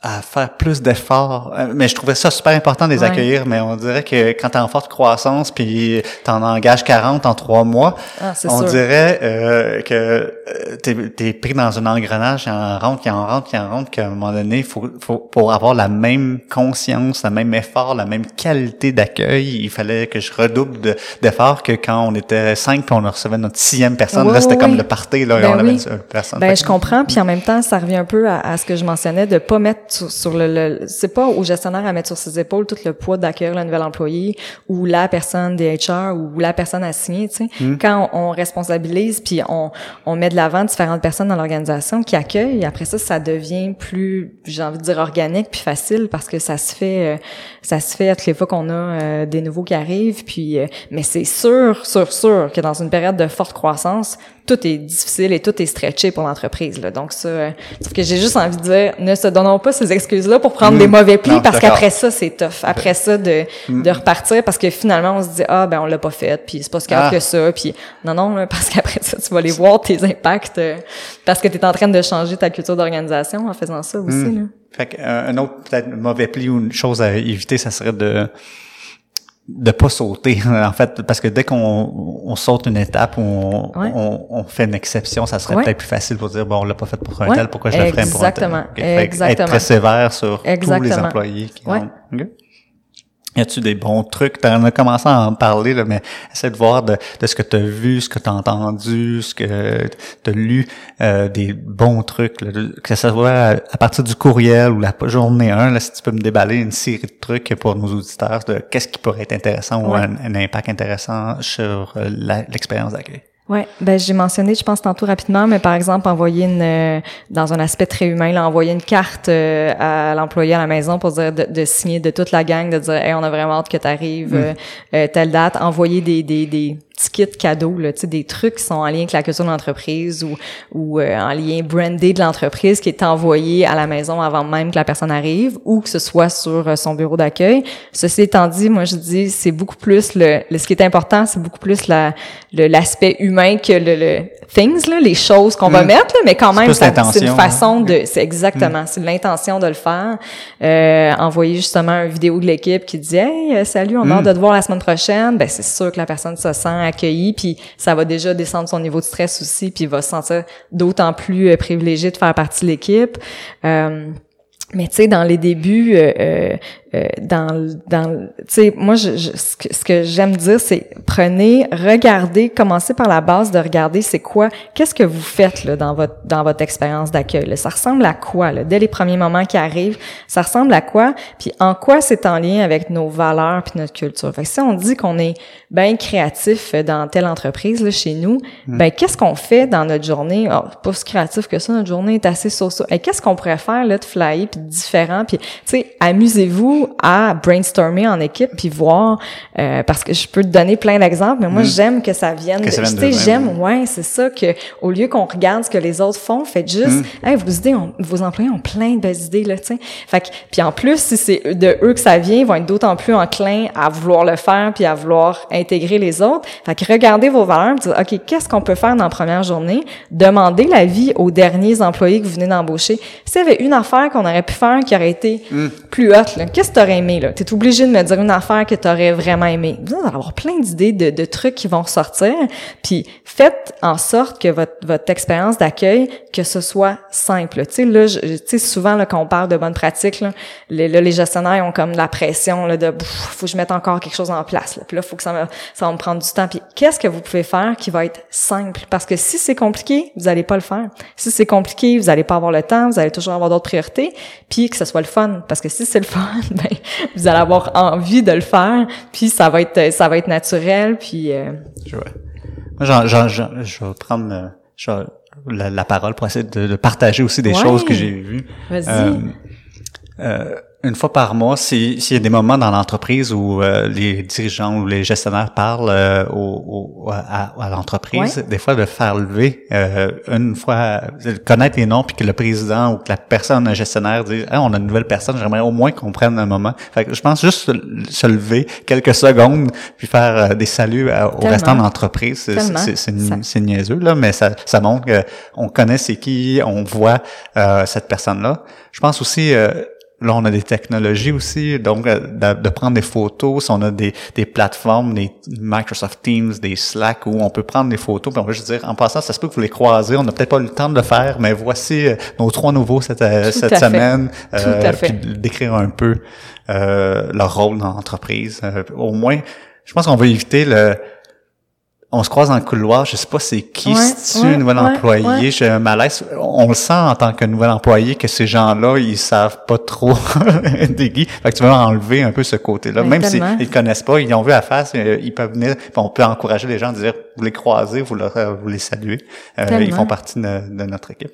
à faire plus d'efforts. Euh, Mais je trouvais ça super important de les Ouais. accueillir. Mais on dirait que quand t'es en forte croissance, puis t'en engages 40 en trois mois, ah, on sûr. dirait euh, que euh, t'es es pris dans un engrenage, qui en rentre, qui en rentre, qui en rentre, qu'à un moment donné, faut, faut, pour avoir la même conscience, le même effort, la même qualité d'accueil, il fallait que je redouble de- d'efforts que quand on était cinq puis on recevait notre sixième personne. Là, c'était comme le party, là, et Ben on avait une seule personne. Ben, je comprends, puis en même temps, ça revient un peu à, à ce que je mentionnais de pas mettre sur, sur le, le- c'est pas au gestionnaire à mettre sur ses épaules tout le poids d'accueillir le nouvel employé ou la personne des HR ou la personne assignée, tu sais. Hmm. Quand on, on responsabilise puis on, on met de l'avant différentes personnes dans l'organisation qui accueillent, après ça, ça devient plus, j'ai envie de dire organique puis facile parce que ça se fait, euh, ça se fait à toutes les fois qu'on a euh, des nouveaux qui arrivent, puis, euh, mais c'est sûr, sûr, sûr que dans une période de forte croissance, tout est difficile et tout est stretché pour l'entreprise. Là. Donc ça, euh, sauf que j'ai juste envie de dire, ne se donnons pas ces excuses-là pour prendre Mm. des mauvais plis Non, parce qu'après ça, c'est tough. Après ça, de, de repartir parce que finalement, on se dit, ah, ben on l'a pas fait, puis c'est pas grave Ah. que ça, puis non, non, là, parce qu'après ça, tu vas aller voir tes impacts euh, parce que tu es en train de changer ta culture d'organisation en faisant ça aussi. Mm. Là. Fait que, euh, un autre peut-être mauvais pli ou une chose à éviter, ça serait de de pas sauter en fait parce que dès qu'on on saute une étape on, Ouais. on, on fait une exception ça serait Ouais. peut-être plus facile pour dire bon on l'a pas fait pour un Ouais. tel pourquoi je le ferais pour un tel? Exactement. Exactement. être très sévère sur tous les employés qui ont-. Y a-tu des bons trucs? T'en as commencé à en parler, là, mais essaie de voir de, de ce que tu as vu, ce que tu as entendu, ce que tu as lu, euh, des bons trucs, là, que ça soit à, à partir du courriel ou la journée 1, là, si tu peux me déballer une série de trucs pour nos auditeurs de qu'est-ce qui pourrait être intéressant ou un, un impact intéressant sur euh, l'expérience d'accueil. Ouais, ben j'ai mentionné, je pense tantôt rapidement, mais par exemple envoyer une euh, dans un aspect très humain, là, envoyer une carte euh, à l'employé à la maison pour dire de, de signer de toute la gang, de dire hey, on a vraiment hâte que tu arrives Mm. telle date, envoyer des des des petits kits cadeaux là, tu sais des trucs qui sont en lien avec la culture de l'entreprise ou ou euh, en lien brandé de l'entreprise qui est envoyé à la maison avant même que la personne arrive ou que ce soit sur euh, son bureau d'accueil. Ceci étant dit, moi je dis c'est beaucoup plus le, le- ce qui est important, c'est beaucoup plus la le- l'aspect humain que le, le things là, les choses qu'on va Mm. mettre là, mais quand même c'est une façon hein. de c'est exactement, c'est l'intention de le faire. Euh, envoyer justement une vidéo de l'équipe qui dit "Hey, euh, salut, on a hâte de te voir la semaine prochaine." Ben c'est sûr que la personne se sent accueillie puis ça va déjà descendre son niveau de stress aussi puis il va se sentir d'autant plus euh, privilégié de faire partie de l'équipe. Euh, mais tu sais, dans les débuts, euh, euh, euh, dans, dans, tu sais, moi, je, je- ce que, ce que j'aime dire, c'est prenez, regardez, commencez par la base de regarder, c'est quoi, qu'est-ce que vous faites là dans votre dans votre expérience d'accueil. Ça ressemble à quoi là? Dès les premiers moments qui arrivent, ça ressemble à quoi? Puis en quoi c'est en lien avec nos valeurs puis notre culture? Fait que si on dit qu'on est bien créatif dans telle entreprise là chez nous, ben qu'est-ce qu'on fait dans notre journée? Oh, Pas si créatif que ça, notre journée est assez so-so. Et qu'est-ce qu'on pourrait faire là de flyer puis de différent? Puis tu sais, amusez-vous à brainstormer en équipe puis voir euh, parce que je peux te donner plein d'exemples, mais moi j'aime que ça vienne. Que de- tu sais, j'aime, ouais, c'est ça que au lieu qu'on regarde ce que les autres font, faites juste, hey, vos idées, ont- vos employés ont plein de belles idées là, tu sais. Fait que puis en plus, si c'est de eux que ça vient, ils vont être d'autant plus enclins à vouloir le faire puis à vouloir intégrer les autres. Fait que regardez vos valeurs, puis dire, ok, qu'est-ce qu'on peut faire dans la première journée? Demandez l'avis aux derniers employés que vous venez d'embaucher. S'il y avait une affaire qu'on aurait pu faire qui aurait été plus haute, là, qu'est-ce que t'aurais aimé là T'es obligé de me dire une affaire que t'aurais vraiment aimé. Vous allez avoir plein d'idées de, de trucs qui vont ressortir. Puis faites en sorte que votre, votre expérience d'accueil, que ce soit simple. Tu sais, là, tu sais, souvent, là, quand on parle de bonnes pratiques, là, les, là, les gestionnaires ont comme la pression, là, de, Pff, faut que je mette encore quelque chose en place, là. Puis là, faut que ça me, ça va me prendre du temps. Puis qu'est-ce que vous pouvez faire qui va être simple? Parce que si c'est compliqué, vous allez pas le faire. Si c'est compliqué, vous allez pas avoir le temps, vous allez toujours avoir d'autres priorités. Puis que ce soit le fun. Parce que si c'est le fun, ben, vous allez avoir envie de le faire. Puis ça va être, ça va être naturel. Puis, euh, Je, vais- moi, j'en- j'en- j'en- je vais prendre euh, je vais- la, la parole pour essayer de, de partager aussi des Ouais. choses que j'ai vues. vas-y. Euh, euh, une fois par mois, s'il y a des moments dans l'entreprise où euh, les dirigeants ou les gestionnaires parlent euh, au, à, à l'entreprise, des fois de faire lever euh, une fois, connaître les noms, puis que le président ou que la personne, un gestionnaire dit ah, on a une nouvelle personne, j'aimerais au moins qu'on prenne un moment. Fait que je pense juste se lever quelques secondes, puis faire des saluts au restant de l'entreprise. C'est niaiseux, là, mais ça, ça montre qu'on connaît c'est qui, on voit cette personne-là. Je pense aussi Là, on a des technologies aussi, donc euh, de, prendre des photos. Si on a des, des plateformes, des Microsoft Teams, des Slack, où on peut prendre des photos, puis on va juste dire, en passant, ça se peut que vous les croisez, on n'a peut-être pas eu le temps de le faire, mais voici euh, nos trois nouveaux cette, euh, cette semaine. Euh, puis décrire un peu leur rôle dans l'entreprise. au moins, je pense qu'on va éviter le on se croise dans le couloir, je sais pas c'est qui, c'est tu nouvel employé, j'ai un malaise. On le sent en tant que nouvel employé que ces gens-là, ils savent pas trop des guides. Fait que tu veux enlever un peu ce côté-là. Même s'ils ils connaissent pas, ils ont vu à face, euh, ils peuvent venir, on peut encourager les gens à dire, vous les croisez, vous, leur, vous les saluez. Euh, ils font partie de notre équipe.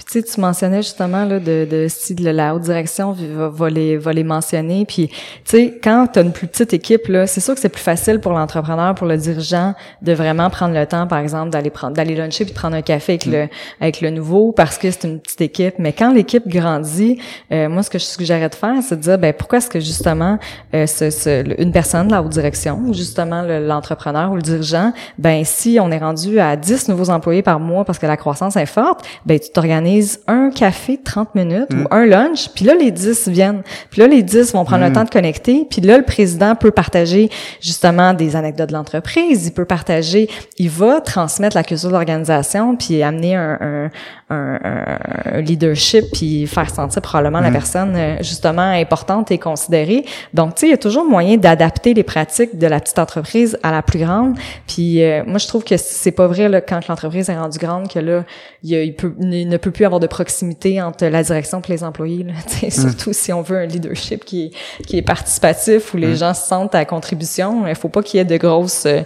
Puis tu sais, tu mentionnais justement là de, de si la haute direction va, va, les va les mentionner. Puis tu sais, quand tu as une plus petite équipe là, c'est sûr que c'est plus facile pour l'entrepreneur, pour le dirigeant, de vraiment prendre le temps, par exemple, d'aller prendre d'aller luncher puis de prendre un café avec le avec le nouveau parce que c'est une petite équipe. Mais quand l'équipe grandit, euh, moi ce que je suggérais de faire, c'est de dire ben pourquoi est-ce que justement euh, ce, ce, une personne de la haute direction ou justement l'entrepreneur ou le dirigeant, ben si on est rendu à 10 nouveaux employés par mois parce que la croissance est forte, ben tu t'organises un café de 30 minutes ou mm. un lunch, puis là, les 10 viennent. Puis là, les 10 vont prendre le mm. temps de connecter, puis là, le président peut partager justement des anecdotes de l'entreprise, il peut partager, il va transmettre la culture de l'organisation, puis amener un, un, leadership, puis faire sentir probablement la mm. personne euh, justement importante et considérée. Donc, tu sais, il y a toujours moyen d'adapter les pratiques de la petite entreprise à la plus grande. Puis euh, moi, je trouve que c'est pas vrai là, quand l'entreprise est rendue grande que là, il, il, peut, il ne peut plus avoir de proximité entre la direction et les employés. Là, mm. Surtout si on veut un leadership qui est, qui est participatif, où les mm. gens se sentent à contribution. Il faut pas qu'il y ait de grosses euh,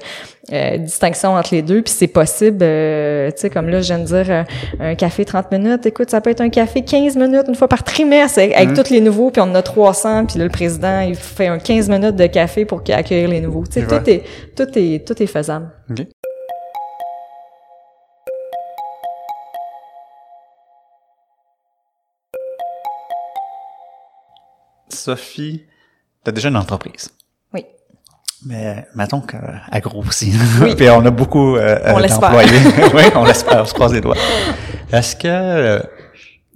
euh distinctions entre les deux. Puis c'est possible, euh, tu sais, comme là, je viens de dire, euh, un café 30 minutes. Écoute, ça peut être un café 15 minutes, une fois par trimestre, avec, mm. tous les nouveaux. Puis on en a 300. Puis là, le président, il fait un 15 minutes de café pour accueillir les nouveaux. Tu sais, tout est, tout est, tout est faisable. Sophie, tu as déjà une entreprise. Oui. Mais mettons qu'elle grossit. Oui. Puis on a beaucoup euh, euh, d'employés. oui, on l'espère, on se croise les doigts. Est-ce que euh,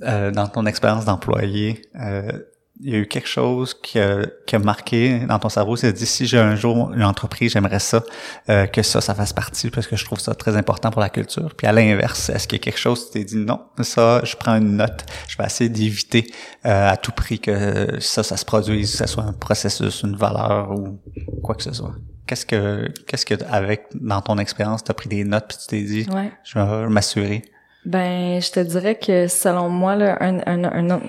euh dans ton expérience d'employé, euh, il y a eu quelque chose qui a, qui a marqué dans ton cerveau, c'est dit si j'ai un jour une entreprise, j'aimerais ça euh, que ça, ça fasse partie parce que je trouve ça très important pour la culture. Puis à l'inverse, est-ce qu'il y a quelque chose qui t'es dit non, ça, je prends une note, je vais essayer d'éviter euh, à tout prix que ça, ça se produise, que ce soit un processus, une valeur ou quoi que ce soit? Qu'est-ce que qu'est-ce que avec dans ton expérience, tu as pris des notes puis tu t'es dit je vais m'assurer. Ben, je te dirais que selon moi, là, un, un, un,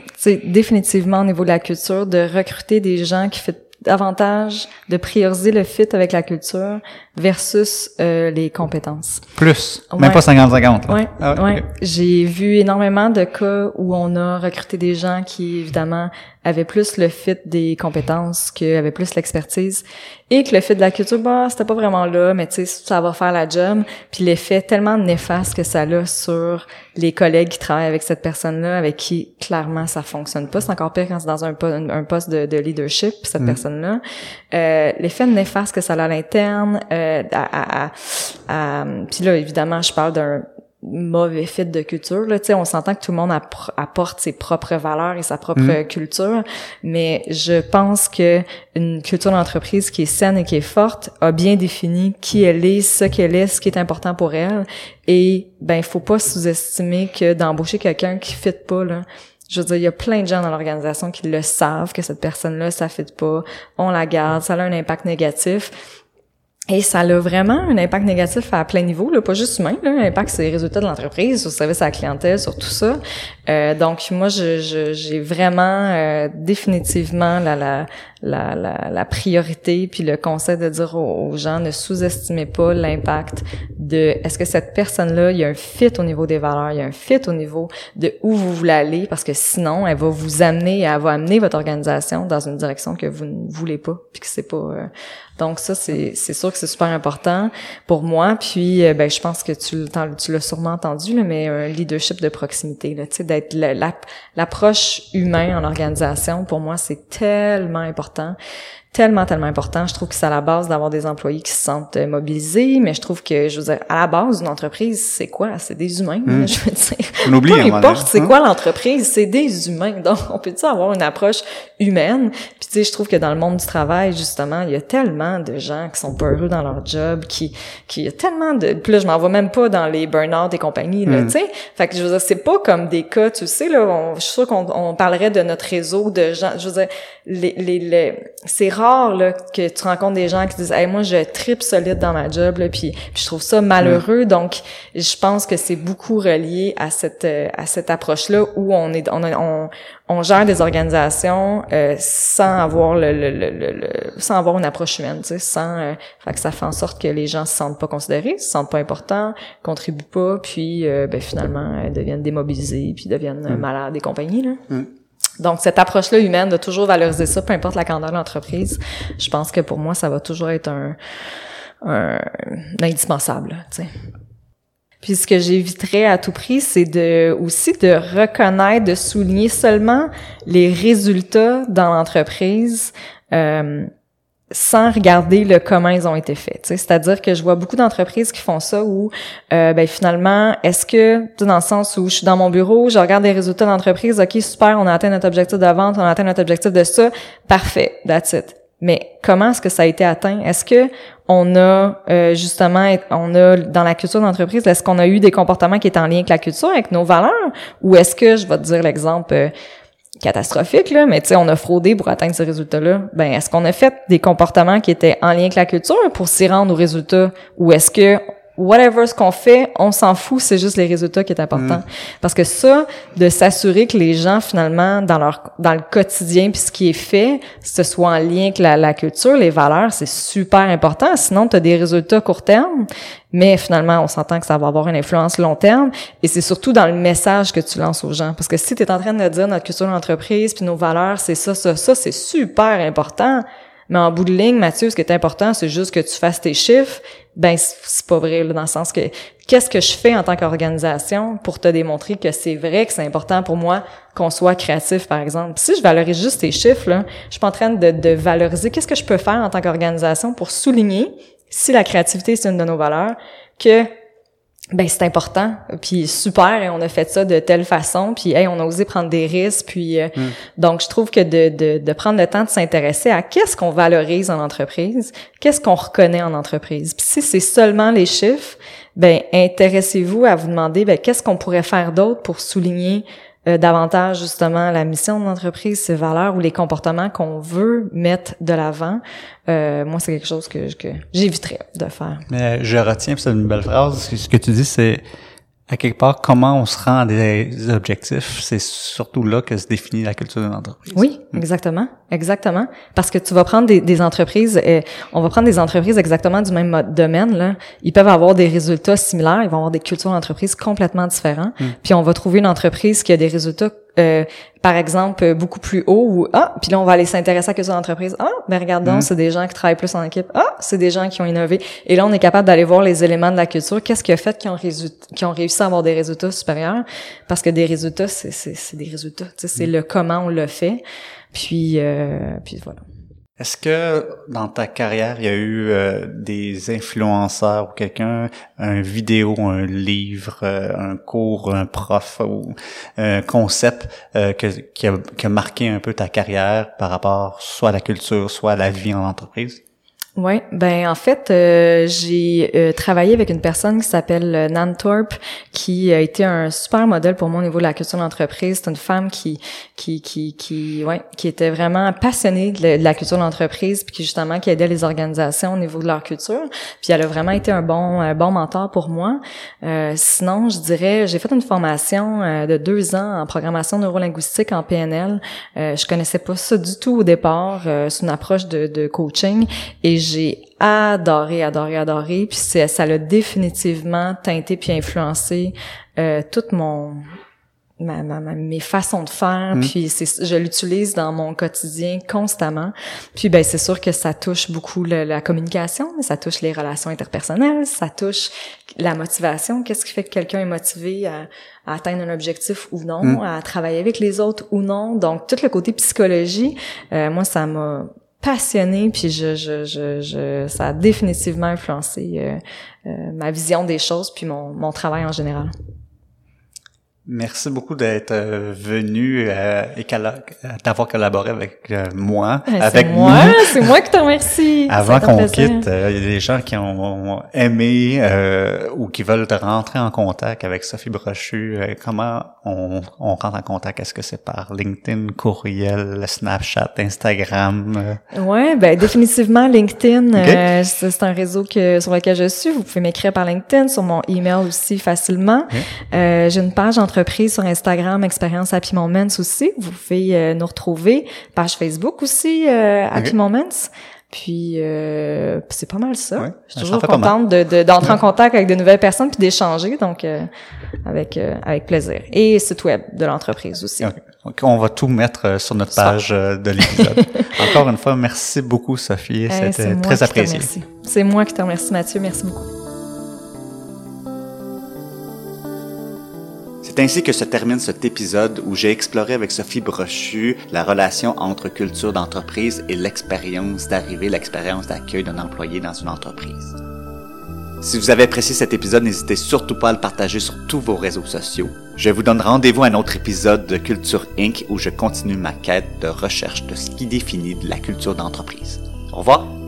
définitivement au niveau de la culture, de recruter des gens qui font davantage de prioriser le fit avec la culture versus euh, les compétences. Plus, même pas 50-50. Ouais, ah ouais. J'ai vu énormément de cas où on a recruté des gens qui, évidemment, avaient plus le fit des compétences, qui avaient plus l'expertise, et que le fit de la culture, bah, c'était pas vraiment là, mais tu sais, ça va faire la job. Puis l'effet tellement néfaste que ça a sur les collègues qui travaillent avec cette personne-là, avec qui, clairement, ça fonctionne pas. C'est encore pire quand c'est dans un, un poste de, de leadership, cette mm. personne-là. Euh, l'effet néfaste que ça a à l'interne, euh, à, à, puis là, évidemment, je parle d'un mauvais fit de culture. Là, on s'entend que tout le monde apporte ses propres valeurs et sa propre mm. culture, mais je pense que une culture d'entreprise qui est saine et qui est forte a bien défini qui elle est, ce qu'elle est, ce qui est important pour elle. Et ben, faut pas sous-estimer que d'embaucher quelqu'un qui fit pas là. Je veux dire, il y a plein de gens dans l'organisation qui le savent que cette personne-là, ça fit pas, on la garde, ça a un impact négatif. Et ça a vraiment un impact négatif à plein niveau, là, pas juste humain, là, un impact sur les résultats de l'entreprise, sur le service à la clientèle, sur tout ça. Euh, donc moi, j'ai je, j'ai vraiment euh, définitivement la, la, la, la, la, priorité, puis le conseil de dire aux, gens ne sous-estimez pas l'impact de est-ce que cette personne-là, il y a un fit au niveau des valeurs, il y a un fit au niveau de où vous voulez aller, parce que sinon, elle va vous amener, elle va amener votre organisation dans une direction que vous ne voulez pas, puis que c'est pas euh, donc ça, c'est, sûr que c'est super important pour moi. Puis, euh, ben, je pense que tu, tu l'as sûrement entendu, là, mais un leadership de proximité, là, d'être l'approche humaine en organisation, pour moi, c'est tellement important tellement, tellement important. Je trouve que c'est à la base d'avoir des employés qui se sentent euh, mobilisés, mais je trouve que, je veux dire, à la base d'une entreprise, c'est quoi? C'est des humains, hmm. je veux dire. On oublie, Peu importe c'est hein? quoi l'entreprise, c'est des humains. Donc, on peut-tu avoir une approche humaine? Puis, tu sais, je trouve que dans le monde du travail, justement, il y a tellement de gens qui sont pas heureux dans leur job, qui, qui, y a tellement de, puis là, je m'en vais même pas dans les burn-out et compagnie, là, hmm. tu sais. Fait que, je veux dire, c'est pas comme des cas, tu sais, là, je suis sûre qu'on on parlerait de notre réseau de gens, je veux dire, les, les, les c'est rare là, que tu rencontres des gens qui disent hey, moi je tripe solide dans ma job là, puis, je trouve ça malheureux donc je pense que c'est beaucoup relié à cette euh, à cette approche là où on est on, on, on gère des organisations euh, sans avoir le, le, le, sans avoir une approche humaine tu sais sans euh, fait que ça fait en sorte que les gens se sentent pas considérés se sentent pas importants contribuent pas puis ben finalement deviennent démobilisés puis deviennent mm. malades et compagnie là mm. Donc, cette approche-là humaine de toujours valoriser ça, peu importe la grandeur de l'entreprise, je pense que pour moi, ça va toujours être un, un, indispensable. Tu sais. Puis ce que j'éviterais à tout prix, c'est de aussi de reconnaître, de souligner seulement les résultats dans l'entreprise. Euh, sans regarder le comment ils ont été faits. C'est-à-dire que je vois beaucoup d'entreprises qui font ça où euh, ben finalement, est-ce que dans le sens où je suis dans mon bureau, je regarde les résultats d'entreprise, ok super, on a atteint notre objectif de vente, on a atteint notre objectif de ça, parfait, that's it. Mais comment est-ce que ça a été atteint? Est-ce que on a euh, justement, on a dans la culture d'entreprise, est-ce qu'on a eu des comportements qui étaient en lien avec la culture, avec nos valeurs, ou est-ce que je vais te dire l'exemple euh, catastrophique là, mais tu sais on a fraudé pour atteindre ces résultats-là. Ben est-ce qu'on a fait des comportements qui étaient en lien avec la culture pour s'y rendre aux résultats ou est-ce que whatever ce qu'on fait, on s'en fout, c'est juste les résultats qui est important. Mm. Parce que ça, de s'assurer que les gens finalement dans leur dans le quotidien puis ce qui est fait, ce soit en lien avec la, la culture, les valeurs, c'est super important. Sinon, tu as des résultats court terme, mais finalement, on s'entend que ça va avoir une influence long terme. Et c'est surtout dans le message que tu lances aux gens. Parce que si tu es en train de dire notre culture d'entreprise puis nos valeurs, c'est ça, ça, ça, c'est super important. Mais en bout de ligne, Mathieu, ce qui est important, c'est juste que tu fasses tes chiffres. Ben, c'est pas vrai, dans le sens que qu'est-ce que je fais en tant qu'organisation pour te démontrer que c'est vrai que c'est important pour moi qu'on soit créatif, par exemple? si je valorise juste tes chiffres, je suis en train de, de valoriser qu'est-ce que je peux faire en tant qu'organisation pour souligner si la créativité c'est une de nos valeurs, que ben c'est important. Puis super et on a fait ça de telle façon. Puis hey, on a osé prendre des risques. Puis euh, mm. donc je trouve que de, de, de prendre le temps de s'intéresser à qu'est-ce qu'on valorise en entreprise qu'est-ce qu'on reconnaît en entreprise. Puis si c'est seulement les chiffres ben intéressez-vous à vous demander ben qu'est-ce qu'on pourrait faire d'autre pour souligner euh, davantage justement la mission de l'entreprise, ses valeurs ou les comportements qu'on veut mettre de l'avant. Euh, moi, c'est quelque chose que, que j'éviterais de faire. Mais je retiens, c'est une belle phrase, ce que tu dis, c'est à quelque part, comment on se rend à des objectifs, c'est surtout là que se définit la culture d'une entreprise. Oui, hmm. exactement, exactement. Parce que tu vas prendre des, des entreprises, et on va prendre des entreprises exactement du même domaine. Là. Ils peuvent avoir des résultats similaires, ils vont avoir des cultures d'entreprise complètement différentes. Hmm. Puis on va trouver une entreprise qui a des résultats euh, par exemple, beaucoup plus haut ou ah, puis là on va aller s'intéresser à que d'entreprise. Ah, mais ben, regardons, mm. c'est des gens qui travaillent plus en équipe. Ah, c'est des gens qui ont innové. Et là on est capable d'aller voir les éléments de la culture. Qu'est-ce qui a fait qu'ils ont, qui ont réussi à avoir des résultats supérieurs? Parce que des résultats, c'est c'est des résultats. C'est mm. le comment on le fait. Puis euh, puis voilà. Est-ce que dans ta carrière, il y a eu euh, des influenceurs ou quelqu'un, un vidéo, un livre, euh, un cours, un prof ou un concept euh, que, qui, a, qui, a, marqué un peu ta carrière par rapport soit à la culture, soit à la vie en entreprise? Oui, ben en fait, euh, j'ai euh, travaillé avec une personne qui s'appelle euh, Nan Thorpe, qui a été un super modèle pour moi au niveau de la culture d'entreprise. C'est une femme qui, qui, qui, qui, ouais, qui était vraiment passionnée de, la culture d'entreprise, puis qui justement qui aidait les organisations au niveau de leur culture. Puis elle a vraiment été un bon, un bon mentor pour moi. sinon, je dirais, j'ai fait une formation de deux ans en programmation neurolinguistique en PNL. je connaissais pas ça du tout au départ. c'est une approche de, de coaching et j'ai adoré, adoré, adoré. Puis ça l'a définitivement teinté puis influencé euh, toute mon Ma, ma, mes façons de faire mm. puis c'est je l'utilise dans mon quotidien constamment puis ben c'est sûr que ça touche beaucoup la communication ça touche les relations interpersonnelles ça touche la motivation qu'est-ce qui fait que quelqu'un est motivé à, atteindre un objectif ou non mm. à travailler avec les autres ou non donc tout le côté psychologie euh, moi ça m'a passionnée, puis je, je, je, je, ça a définitivement influencé euh, euh, ma vision des choses, puis mon, mon travail en général. Merci beaucoup d'être euh, venu euh, et d'avoir collaboré avec euh, moi, avec moi, C'est moi qui te remercie. Avant qu'on quitte, il y a des gens qui ont, aimé ou qui veulent te rentrer en contact avec Sophie Brochu. comment on, on rentre en contact? Est-ce que c'est par LinkedIn, courriel, Snapchat, Instagram? Ouais, ben définitivement LinkedIn. c'est un réseau que sur lequel je suis. Vous pouvez m'écrire par LinkedIn, sur mon email aussi facilement. J'ai une page entre entreprise sur Instagram, Expérience Happy Moments aussi. Vous pouvez euh, nous retrouver. Page Facebook aussi, euh, Happy Moments. Puis euh, c'est pas mal ça. je suis toujours contente de, d'entrer en contact avec de nouvelles personnes puis d'échanger, donc avec avec plaisir. Et site web de l'entreprise aussi. On va tout mettre sur notre page de l'épisode. Encore une fois, merci beaucoup Sophie, c'était très apprécié. C'est moi qui te remercie Mathieu, merci beaucoup. C'est ainsi que se termine cet épisode où j'ai exploré avec Sophie Brochu la relation entre culture d'entreprise et l'expérience d'arrivée, l'expérience d'accueil d'un employé dans une entreprise. Si vous avez apprécié cet épisode, n'hésitez surtout pas à le partager sur tous vos réseaux sociaux. Je vous donne rendez-vous à un autre épisode de Culture Inc. où je continue ma quête de recherche de ce qui définit la culture d'entreprise. Au revoir!